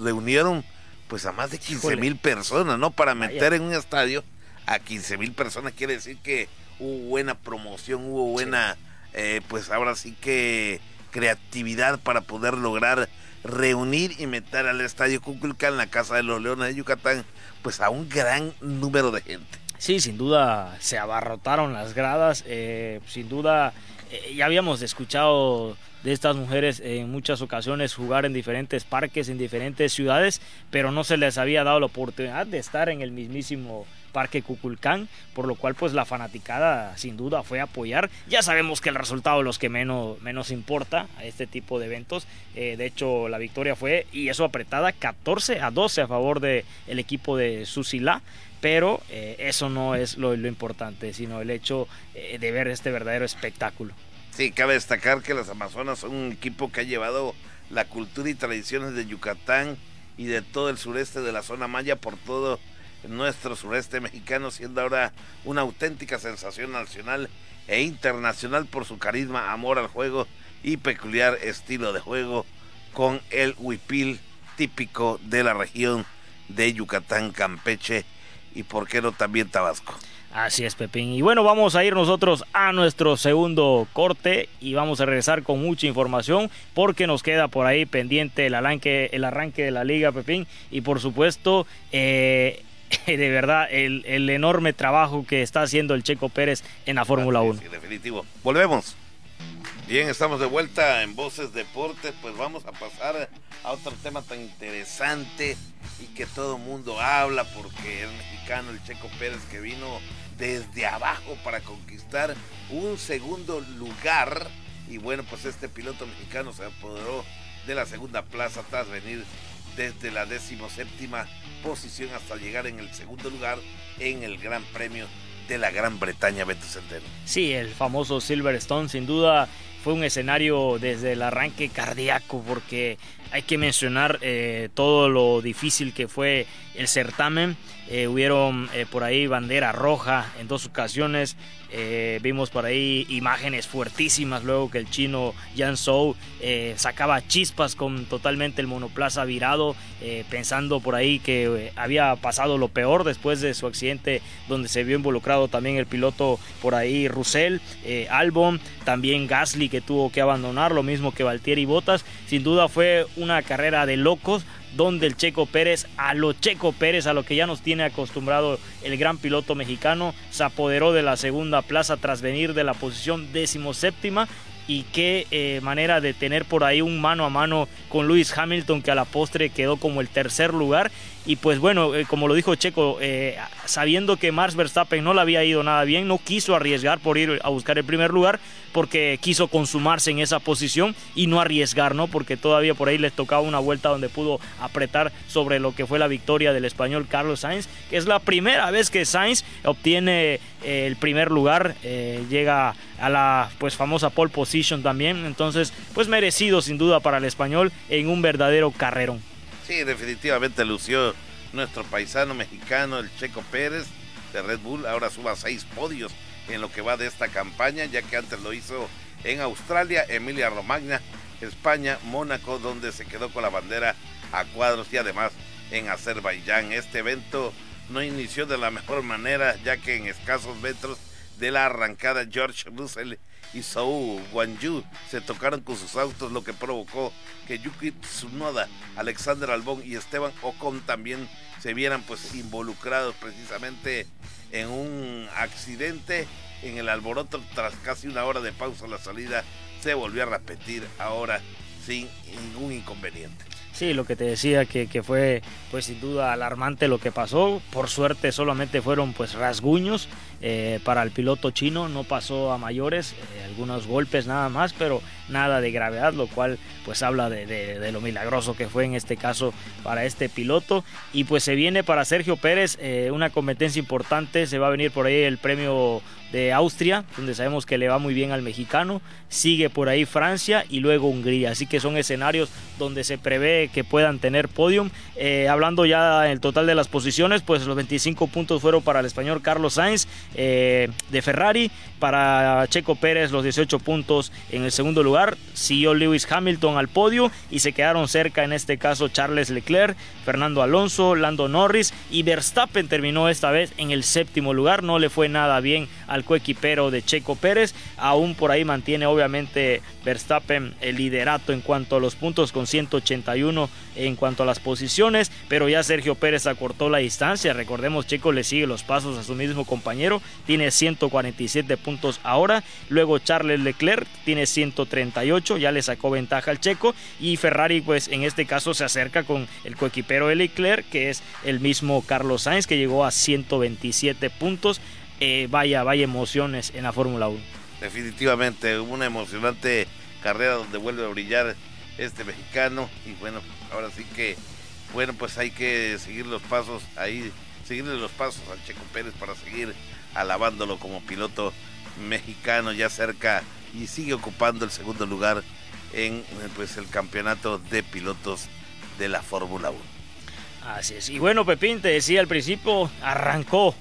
reunieron pues a más de 15 mil personas, ¿no? Para meter en un estadio a 15 mil personas quiere decir que hubo buena promoción, hubo buena... Eh, pues ahora sí que creatividad para poder lograr reunir y meter al Estadio Cuculcán, la Casa de los Leones de Yucatán, pues a un gran número de gente. Sí, sin duda se abarrotaron las gradas, eh, sin duda eh, ya habíamos escuchado de estas mujeres en muchas ocasiones jugar en diferentes parques, en diferentes ciudades, pero no se les había dado la oportunidad de estar en el mismísimo Parque Cuculcán, por lo cual pues la fanaticada sin duda fue apoyar. Ya sabemos que el resultado es lo que menos, menos importa a este tipo de eventos. Eh, de hecho la victoria fue, y eso apretada, 14 a 12 a favor del el equipo de Susila. Pero eh, eso no es lo, importante, sino el hecho eh, de ver este verdadero espectáculo. Sí, cabe destacar que las Amazonas son un equipo que ha llevado la cultura y tradiciones de Yucatán y de todo el sureste de la zona maya por todo nuestro sureste mexicano, siendo ahora una auténtica sensación nacional e internacional por su carisma, amor al juego y peculiar estilo de juego con el huipil típico de la región de Yucatán, Campeche y por qué no también Tabasco. Así es, Pepín. Y bueno, vamos a ir nosotros a nuestro segundo corte y vamos a regresar con mucha información porque nos queda por ahí pendiente el arranque, el arranque de la liga, Pepín. Y por supuesto, eh, de verdad el, enorme trabajo que está haciendo el Checo Pérez en la Fórmula 1. Sí, definitivo. Volvemos. Bien, estamos de vuelta en Voces Deportes, pues vamos a pasar a otro tema tan interesante y que todo el mundo habla porque es mexicano el Checo Pérez que vino desde abajo para conquistar un segundo lugar y bueno, pues este piloto mexicano se apoderó de la segunda plaza tras venir desde la decimoséptima posición hasta llegar en el segundo lugar en el Gran Premio de la Gran Bretaña, Beto Centeno. Sí, el famoso Silverstone, sin duda fue un escenario desde el arranque cardíaco, porque hay que mencionar eh, todo lo difícil que fue el certamen. Eh, hubieron eh, por ahí bandera roja en dos ocasiones. vimos por ahí imágenes fuertísimas luego que el chino Jan Zhou sacaba chispas con totalmente el monoplaza virado, pensando por ahí que había pasado lo peor después de su accidente donde se vio involucrado también el piloto por ahí Russell, Albon, también Gasly que tuvo que abandonar, lo mismo que Valtieri Botas. Sin duda fue una carrera de locos donde el Checo Pérez, a lo Checo Pérez, a lo que ya nos tiene acostumbrado el gran piloto mexicano, se apoderó de la segunda plaza tras venir de la posición decimoséptima y qué eh, manera de tener por ahí un mano a mano con Lewis Hamilton que a la postre quedó como el tercer lugar Y pues bueno, eh, como lo dijo Checo, eh, sabiendo que Max Verstappen no le había ido nada bien, no quiso arriesgar por ir a buscar el primer lugar, porque quiso consumarse en esa posición y no arriesgar, ¿no? Porque todavía por ahí les tocaba una vuelta donde pudo apretar sobre lo que fue la victoria del español Carlos Sainz, que es la primera vez que Sainz obtiene eh, el primer lugar, llega a la pues famosa pole position también, entonces pues merecido sin duda para el español en un verdadero carrerón. Sí, definitivamente lució nuestro paisano mexicano, el Checo Pérez de Red Bull, ahora suba seis podios en lo que va de esta campaña, ya que antes lo hizo en Australia, Emilia Romagna, España, Mónaco, donde se quedó con la bandera a cuadros y además en Azerbaiyán. Este evento no inició de la mejor manera, ya que en escasos metros de la arrancada George Russell y Zhou Guanyu se tocaron con sus autos, lo que provocó que Yuki Tsunoda, Alexander Albón y Esteban Ocon también se vieran pues involucrados precisamente en un accidente en el alboroto tras casi una hora de pausa la salida se volvió a repetir ahora sin ningún inconveniente. Sí, lo que te decía que, fue pues sin duda alarmante lo que pasó. Por suerte solamente fueron pues rasguños eh, para el piloto chino, no pasó a mayores, eh, algunos golpes nada más, pero nada de gravedad, lo cual pues habla de, lo milagroso que fue en este caso para este piloto. Y pues se viene para Sergio Pérez eh, una competencia importante, se va a venir por ahí el premio de Austria, donde sabemos que le va muy bien al mexicano, sigue por ahí Francia y luego Hungría, así que son escenarios donde se prevé que puedan tener podium. Eh, hablando ya en el total de las posiciones, pues los 25 puntos fueron para el español Carlos Sainz eh, de Ferrari, para Checo Pérez los 18 puntos en el segundo lugar, siguió Lewis Hamilton al podio y se quedaron cerca en este caso Charles Leclerc, Fernando Alonso, Lando Norris y Verstappen terminó esta vez en el séptimo lugar, no le fue nada bien al coequipero de Checo Pérez. Aún por ahí mantiene obviamente Verstappen el liderato en cuanto a los puntos con 181 en cuanto a las posiciones, pero ya Sergio Pérez acortó la distancia. Recordemos, Checo le sigue los pasos a su mismo compañero, tiene 147 puntos ahora. Luego Charles Leclerc tiene 138, ya le sacó ventaja al Checo y Ferrari pues en este caso se acerca con el coequipero de Leclerc que es el mismo Carlos Sainz que llegó a 127 puntos eh, vaya, vaya emociones en la Fórmula 1. Definitivamente, una emocionante carrera donde vuelve a brillar este mexicano y bueno, ahora sí que, bueno, pues hay que seguir los pasos ahí, seguirle los pasos al Checo Pérez para seguir alabándolo como piloto mexicano ya cerca y sigue ocupando el segundo lugar en pues el campeonato de pilotos de la Fórmula 1. Así es. Y bueno, Pepín, te decía al principio, arrancó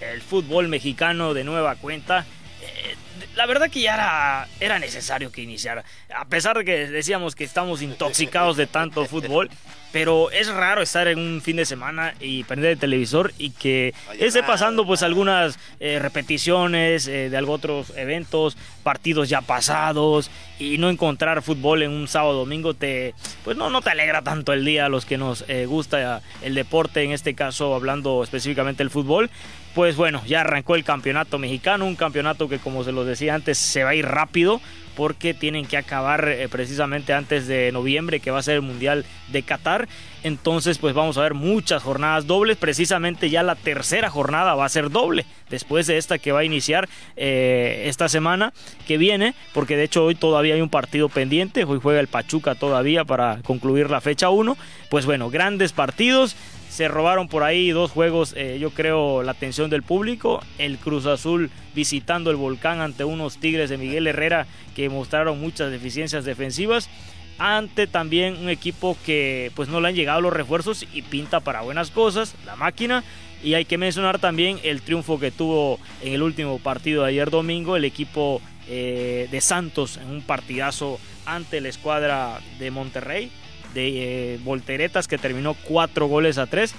el fútbol mexicano de nueva cuenta. Eh, la verdad que ya era, era necesario que iniciara. A pesar de que decíamos que estamos intoxicados de tanto fútbol, pero es raro estar en un fin de semana y prender el televisor y que esté pasando pues algunas eh, repeticiones eh, de algo otros eventos, partidos ya pasados y no encontrar fútbol en un sábado domingo te pues no no te alegra tanto el día a los que nos eh, gusta el deporte, en este caso hablando específicamente del fútbol. Pues bueno, ya arrancó el campeonato mexicano, un campeonato que como se los decía antes se va a ir rápido porque tienen que acabar eh, precisamente antes de noviembre que va a ser el Mundial de Qatar. Entonces pues vamos a ver muchas jornadas dobles, precisamente ya la tercera jornada va a ser doble después de esta que va a iniciar eh, esta semana que viene, porque de hecho hoy todavía hay un partido pendiente, hoy juega el Pachuca todavía para concluir la fecha 1. Pues bueno, grandes partidos, se robaron por ahí dos juegos, eh, yo creo, la atención del público. El Cruz Azul visitando el volcán ante unos Tigres de Miguel Herrera que mostraron muchas deficiencias defensivas. Ante también un equipo que pues no le han llegado los refuerzos y pinta para buenas cosas, la máquina. Y hay que mencionar también el triunfo que tuvo en el último partido de ayer domingo el equipo eh, de Santos en un partidazo ante la escuadra de Monterrey de eh, volteretas que terminó cuatro goles a tres.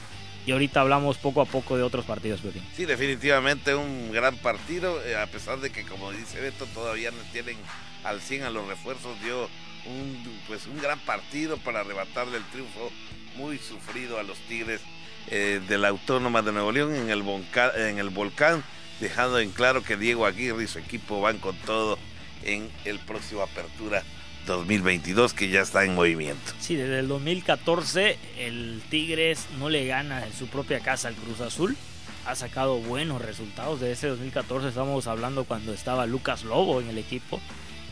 Y ahorita hablamos poco a poco de otros partidos, Pepín. Sí, definitivamente un gran partido, eh, a pesar de que, como dice Beto, todavía no tienen al 100 a los refuerzos, dio un, pues, un gran partido para arrebatarle el triunfo muy sufrido a los Tigres eh, de la Autónoma de Nuevo León en el, volcán, en el volcán, dejando en claro que Diego Aguirre y su equipo van con todo en el próximo Apertura 2022 que ya está en movimiento. Sí, desde el 2014 el Tigres no le gana en su propia casa al Cruz Azul. Ha sacado buenos resultados. De ese 2014 estamos hablando cuando estaba Lucas Lobo en el equipo.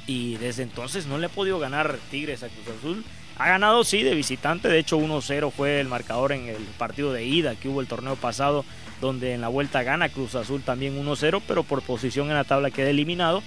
Y desde entonces no le ha podido ganar Tigres a Cruz Azul. Ha ganado, sí, de visitante. De hecho, 1-0 fue el marcador en el partido de ida que hubo el torneo pasado, donde en la vuelta gana Cruz Azul también 1-0, pero por posición en la tabla queda eliminado.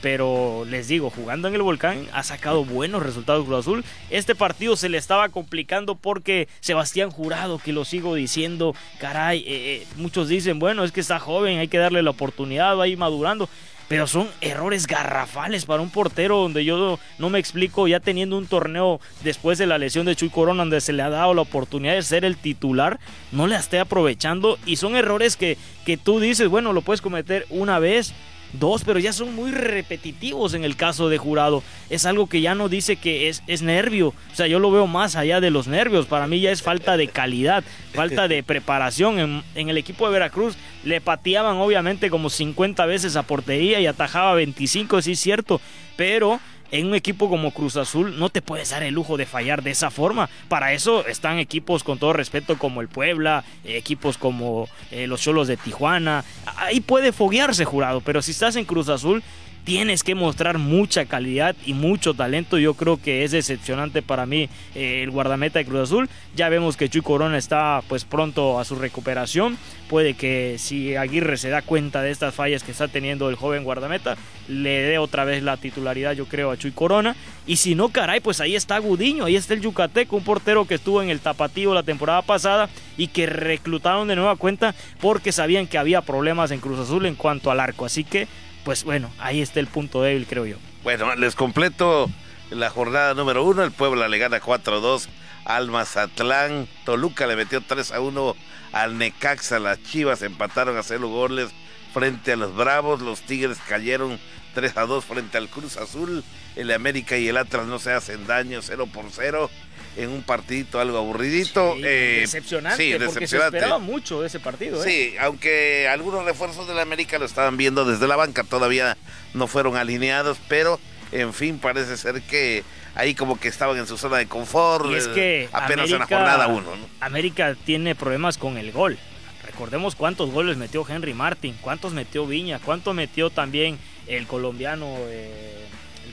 Pero les digo, jugando en el volcán ha sacado buenos resultados Cruz Azul. Este partido se le estaba complicando porque Sebastián Jurado, que lo sigo diciendo, caray, eh, eh, muchos dicen, bueno, es que está joven, hay que darle la oportunidad, va a ir madurando pero son errores garrafales para un portero donde yo no me explico ya teniendo un torneo después de la lesión de Chuy Corona donde se le ha dado la oportunidad de ser el titular, no la esté aprovechando. Y son errores que, que tú dices, bueno, lo puedes cometer una vez, dos, pero ya son muy repetitivos en el caso de Jurado. Es algo que ya no dice que es, es nervio. O sea, yo lo veo más allá de los nervios. Para mí ya es falta de calidad, falta de preparación. En, en el equipo de Veracruz le pateaban obviamente como 50 veces a portería y atajaba 25, sí es cierto. Pero en un equipo como Cruz Azul no te puedes dar el lujo de fallar de esa forma. Para eso están equipos con todo respeto como el Puebla, equipos como eh, los Cholos de Tijuana. Ahí puede foguearse jurado, pero si estás en Cruz Azul tienes que mostrar mucha calidad y mucho talento. Yo creo que es decepcionante para mí eh, el guardameta de Cruz Azul. Ya vemos que Chuy Corona está pues pronto a su recuperación. Puede que si Aguirre se da cuenta de estas fallas que está teniendo el joven guardameta, le dé otra vez la titularidad, yo creo, a Chuy Corona. Y si no, caray, pues ahí está Gudiño, ahí está el Yucateco, un portero que estuvo en el Tapatío la temporada pasada y que reclutaron de nueva cuenta porque sabían que había problemas en Cruz Azul en cuanto al arco. Así que pues bueno, ahí está el punto débil, creo yo. Bueno, les completo la jornada número uno. El Puebla le gana 4-2 al Mazatlán. Toluca le metió 3-1 al Necaxa. Las Chivas empataron a cero goles frente a los Bravos. Los Tigres cayeron 3-2 frente al Cruz Azul. El América y el Atlas no se hacen daño 0 por 0 en un partidito algo aburridito. Eh, decepcionante, sí, porque se esperaba mucho de ese partido. ¿eh? Sí, aunque algunos refuerzos del América lo estaban viendo desde la banca, todavía no fueron alineados, pero en fin, parece ser que ahí como que estaban en su zona de confort. Y es que eh, apenas en la jornada uno. América tiene problemas con el gol. Recordemos cuántos goles metió Henry Martin, cuántos metió Viña, cuánto metió también el colombiano. Eh,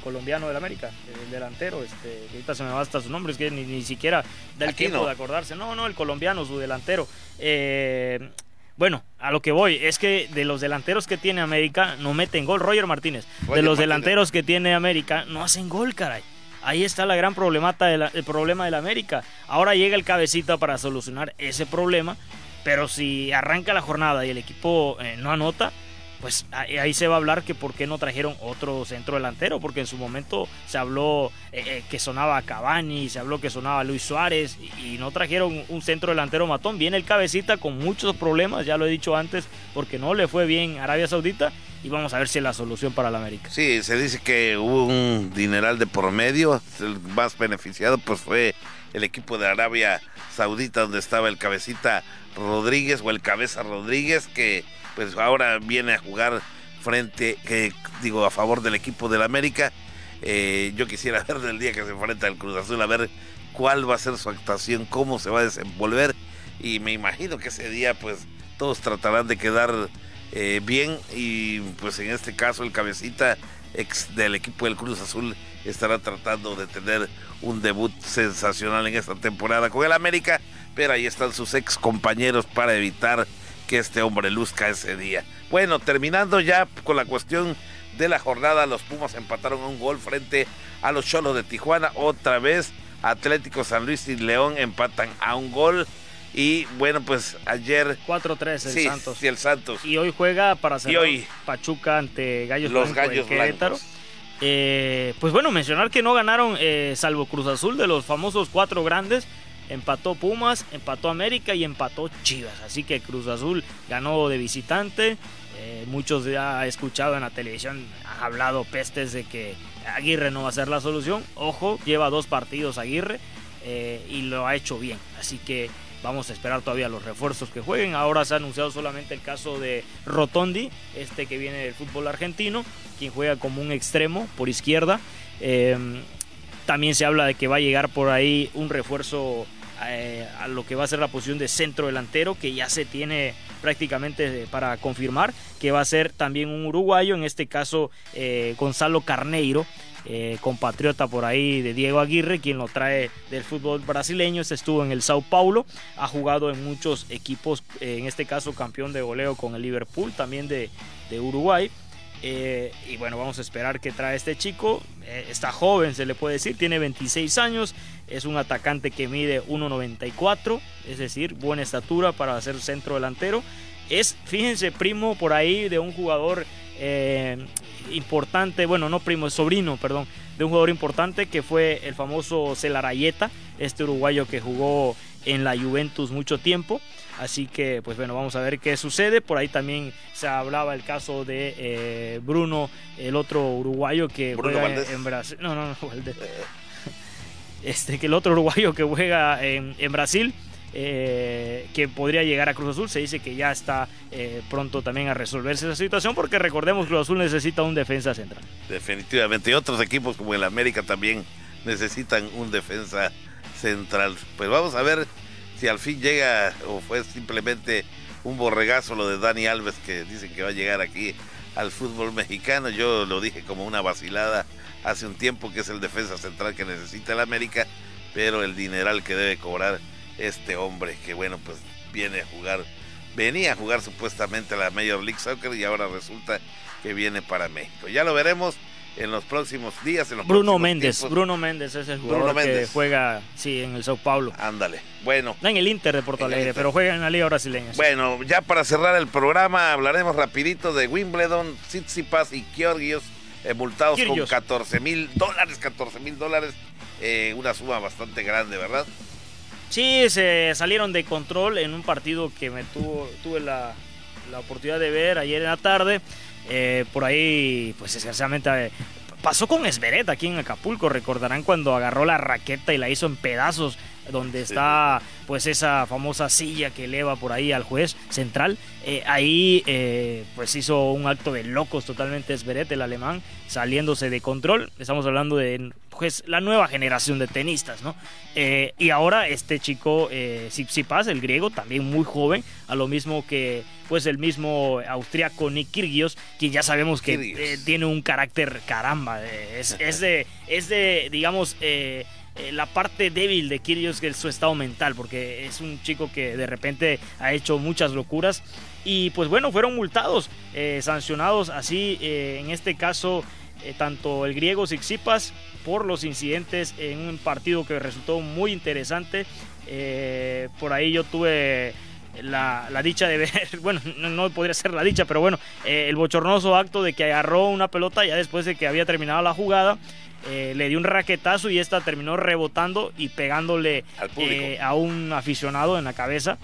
colombiano del América, el delantero, este, ahorita se me basta su nombre, es que ni, siquiera da el tiempo de acordarse. No, no, el colombiano, su delantero. Eh, bueno, a lo que voy es que de los delanteros que tiene América no meten gol. Roger Martínez. de los delanteros que tiene América no hacen gol, caray. Ahí está la gran problemata de el problema del América. Ahora llega el cabecita para solucionar ese problema. Pero si arranca la jornada y el equipo eh, no anota, pues ahí se va a hablar que por qué no trajeron otro centro delantero, porque en su momento se habló eh, eh, que sonaba Cavani, se habló que sonaba Luis Suárez y, no trajeron un centro delantero matón. Viene el cabecita con muchos problemas, ya lo he dicho antes, porque no le fue bien Arabia Saudita y vamos a ver si es la solución para la América. Sí, se dice que hubo un dineral de por medio, el más beneficiado pues fue el equipo de Arabia Saudita donde estaba el cabecita Rodríguez o el cabeza Rodríguez que pues ahora viene a jugar frente, que digo, a favor del equipo del América. Eh, yo quisiera ver del día que se enfrenta el Cruz Azul, a ver cuál va a ser su actuación, cómo se va a desenvolver. Y me imagino que ese día, pues, todos tratarán de quedar eh, bien. Y pues en este caso, el cabecita ex del equipo del Cruz Azul estará tratando de tener un debut sensacional en esta temporada con el América. Pero ahí están sus ex compañeros para evitar que este hombre luzca ese día. Bueno, terminando ya con la cuestión de la jornada, los Pumas empataron un gol frente a los Cholos de Tijuana. Otra vez, Atlético San Luis y León empatan a un gol. Y bueno, pues ayer 4-3 el Santos. Y el Santos. Y hoy juega para hacer Pachuca ante Gallos Los Gallos Querétaro. Eh, pues bueno, mencionar que no ganaron, eh, salvo Cruz Azul, de los famosos cuatro grandes. Empató Pumas, empató América y empató Chivas. Así que Cruz Azul ganó de visitante. Eh, muchos ya he escuchado en la televisión, han hablado pestes de que Aguirre no va a ser la solución. Ojo, lleva dos partidos Aguirre eh, y lo ha hecho bien. Así que vamos a esperar todavía los refuerzos que jueguen. Ahora se ha anunciado solamente el caso de Rotondi, este que viene del fútbol argentino, quien juega como un extremo por izquierda. Eh, También se habla de que va a llegar por ahí un refuerzo eh, a lo que va a ser la posición de centro delantero, que ya se tiene prácticamente para confirmar, que va a ser también un uruguayo, en este caso eh, Gonzalo Carneiro. Eh, compatriota por ahí de Diego Aguirre, quien lo trae del fútbol brasileño. Este estuvo en el Sao Paulo, ha jugado en muchos equipos, en este caso campeón de goleo con el Liverpool, también de, de Uruguay. Y bueno, vamos a esperar qué trae este chico. Está joven, se le puede decir, tiene 26 años. Es un atacante que mide 1,94, es decir, buena estatura para ser centro delantero. Es, fíjense, primo por ahí de un jugador importante, bueno, no primo, es sobrino, perdón, de un jugador importante que fue el famoso Celarayeta, este uruguayo que jugó en la Juventus mucho tiempo. Así que, pues bueno, vamos a ver qué sucede. Por ahí también se hablaba el caso de eh, Bruno, el otro uruguayo que juega en, Brasil. No, no, no, Este, que el otro uruguayo que juega en, Brasil eh, que podría llegar a Cruz Azul. Se dice que ya está eh, pronto también a resolverse esa situación porque recordemos que Cruz Azul necesita un defensa central. Definitivamente. Y otros equipos como el América también necesitan un defensa central. Pues vamos a ver si al fin llega o fue simplemente un borregazo lo de Dani Alves que dicen que va a llegar aquí al fútbol mexicano. Yo lo dije como una vacilada hace un tiempo que es el defensa central que necesita el América, pero el dineral que debe cobrar este hombre que bueno pues viene a jugar, venía a jugar supuestamente a la Major League Soccer y ahora resulta que viene para México. Ya lo veremos en los próximos días. En los Bruno Méndez, Bruno Méndez es el jugador que juega, sí, en el Sao Paulo. Ándale, bueno. No en el Inter de Porto Alegre, pero juega en la Liga Brasileña. Bueno, ya para cerrar el programa hablaremos rapidito de Wimbledon, Tsitsipas y Georgios eh, multados con 14 mil dólares, 14 mil dólares, eh, una suma bastante grande, ¿verdad? Sí, se salieron de control en un partido que me tuvo, tuve la, oportunidad de ver ayer en la tarde. Eh, por ahí, pues desgraciadamente eh, pasó con Esberet aquí en Acapulco. Recordarán cuando agarró la raqueta y la hizo en pedazos, donde está pues esa famosa silla que eleva por ahí al juez central. Eh, ahí pues hizo un acto de locos totalmente Esberet, el alemán, saliéndose de control. Estamos hablando de pues, la nueva generación de tenistas, ¿no? Eh, y ahora este chico, eh, el griego, también muy joven, a lo mismo que pues el mismo austriaco Nick Kyrgios, quien ya sabemos que eh, tiene un carácter caramba, eh, es, es, de, es de, digamos, la parte débil de Kyrgios es su estado mental, porque es un chico que de repente ha hecho muchas locuras y pues bueno, fueron multados, sancionados así, en este caso tanto el griego Sixipas por los incidentes en un partido que resultó muy interesante. Eh, por ahí yo tuve la, dicha de ver, bueno, no, podría ser la dicha, pero bueno, eh, el bochornoso acto de que agarró una pelota ya después de que había terminado la jugada. Eh, le dio un raquetazo y esta terminó rebotando y pegándole a un aficionado en la cabeza.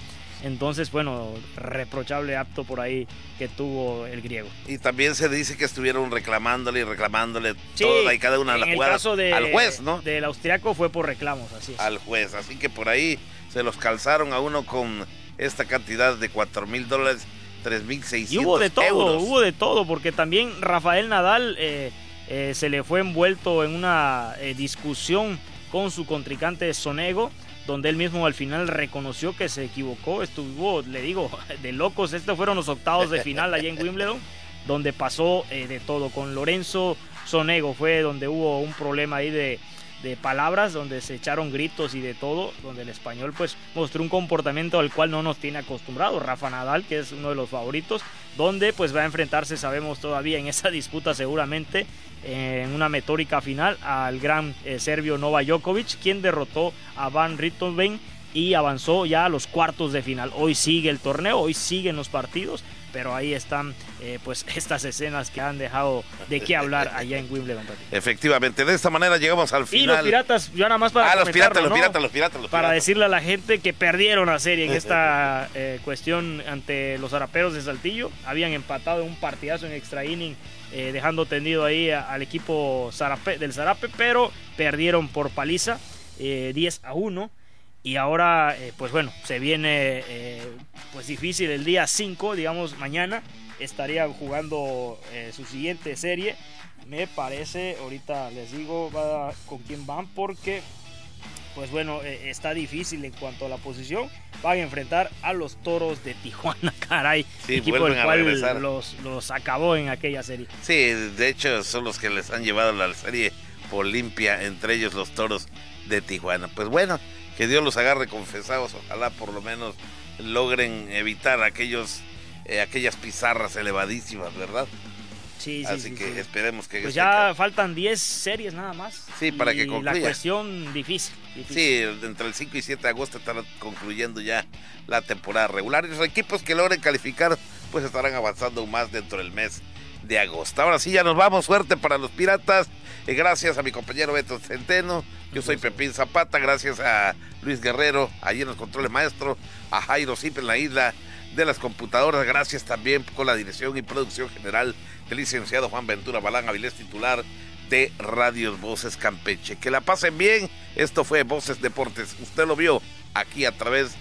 Entonces, bueno, reprochable apto por ahí que tuvo el griego. Y también se dice que estuvieron reclamándole y reclamándole toda y cada una de las jugadas al juez, ¿no? Del austriaco fue por reclamos, así Al juez, así que por ahí se los calzaron a uno con esta cantidad de 4 mil dólares, 3 mil 600 Y hubo de todo, hubo de todo, porque también Rafael Nadal eh, eh, se le fue envuelto en una eh, discusión con su contrincante Sonego donde él mismo al final reconoció que se equivocó, estuvo, le digo, de locos, estos fueron los octavos de final allá en Wimbledon, donde pasó eh, de todo, con Lorenzo Sonego fue donde hubo un problema ahí de, de palabras, donde se echaron gritos y de todo, donde el español pues mostró un comportamiento al cual no nos tiene acostumbrado. Rafa Nadal, que es uno de los favoritos, donde pues va a enfrentarse, sabemos todavía en esa disputa seguramente, en una metórica final al gran eh, serbio Nova Djokovic, quien derrotó a Van Rittenberg y avanzó ya a los cuartos de final. Hoy sigue el torneo, hoy siguen los partidos, pero ahí están eh, pues estas escenas que han dejado de qué hablar allá en Wimbledon. Efectivamente, de esta manera llegamos al final. Y los piratas, ya nada más para... Ah, los piratas, los piratas, los piratas, Para decirle a la gente que perdieron la serie en esta eh, cuestión ante los araperos de Saltillo. Habían empatado un partidazo en extra inning eh, dejando tendido ahí al equipo del Zarape, pero perdieron por paliza 10 a 1. Y ahora, eh, pues bueno, se viene eh, pues difícil el día 5, digamos mañana, estarían jugando eh, su siguiente serie. Me parece, ahorita les digo con quién van porque pues bueno, eh, está difícil en cuanto a la posición. Van a enfrentar a los toros de Tijuana, caray. Sí, equipo el cual los, los acabó en aquella serie. Sí, de hecho son los que les han llevado la serie por limpia, entre ellos los toros de Tijuana. Pues bueno, que Dios los agarre confesados, ojalá por lo menos logren evitar aquellos, eh, aquellas pizarras elevadísimas, ¿verdad? Sí, sí, Así sí, que esperemos que... Pues ya faltan 10 series nada más. Sí, para que Y La concluya. cuestión difícil. difícil. Sí, entre el 5 y 7 de agosto estará concluyendo ya la temporada regular. Y los equipos que logren calificar, pues estarán avanzando más dentro del mes de agosto. Ahora sí, ya nos vamos. Suerte para los piratas. Eh, gracias a mi compañero Beto Centeno. Yo soy Pepín Zapata. Gracias a Luis Guerrero, allí en los controles maestro. A Jairo Zip en la isla de las computadoras. Gracias también con la dirección y producción general licenciado Juan Ventura Balán Avilés, titular de Radios Voces Campeche. Que la pasen bien. Esto fue Voces Deportes. Usted lo vio aquí a través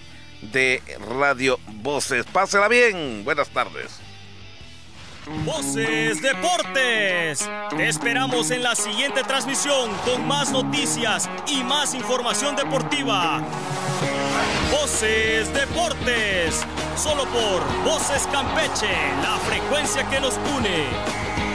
de Radio Voces. Pásela bien. Buenas tardes. Voces Deportes. Te esperamos en la siguiente transmisión con más noticias y más información deportiva. Voces Deportes. Solo por Voces Campeche, la frecuencia que nos une.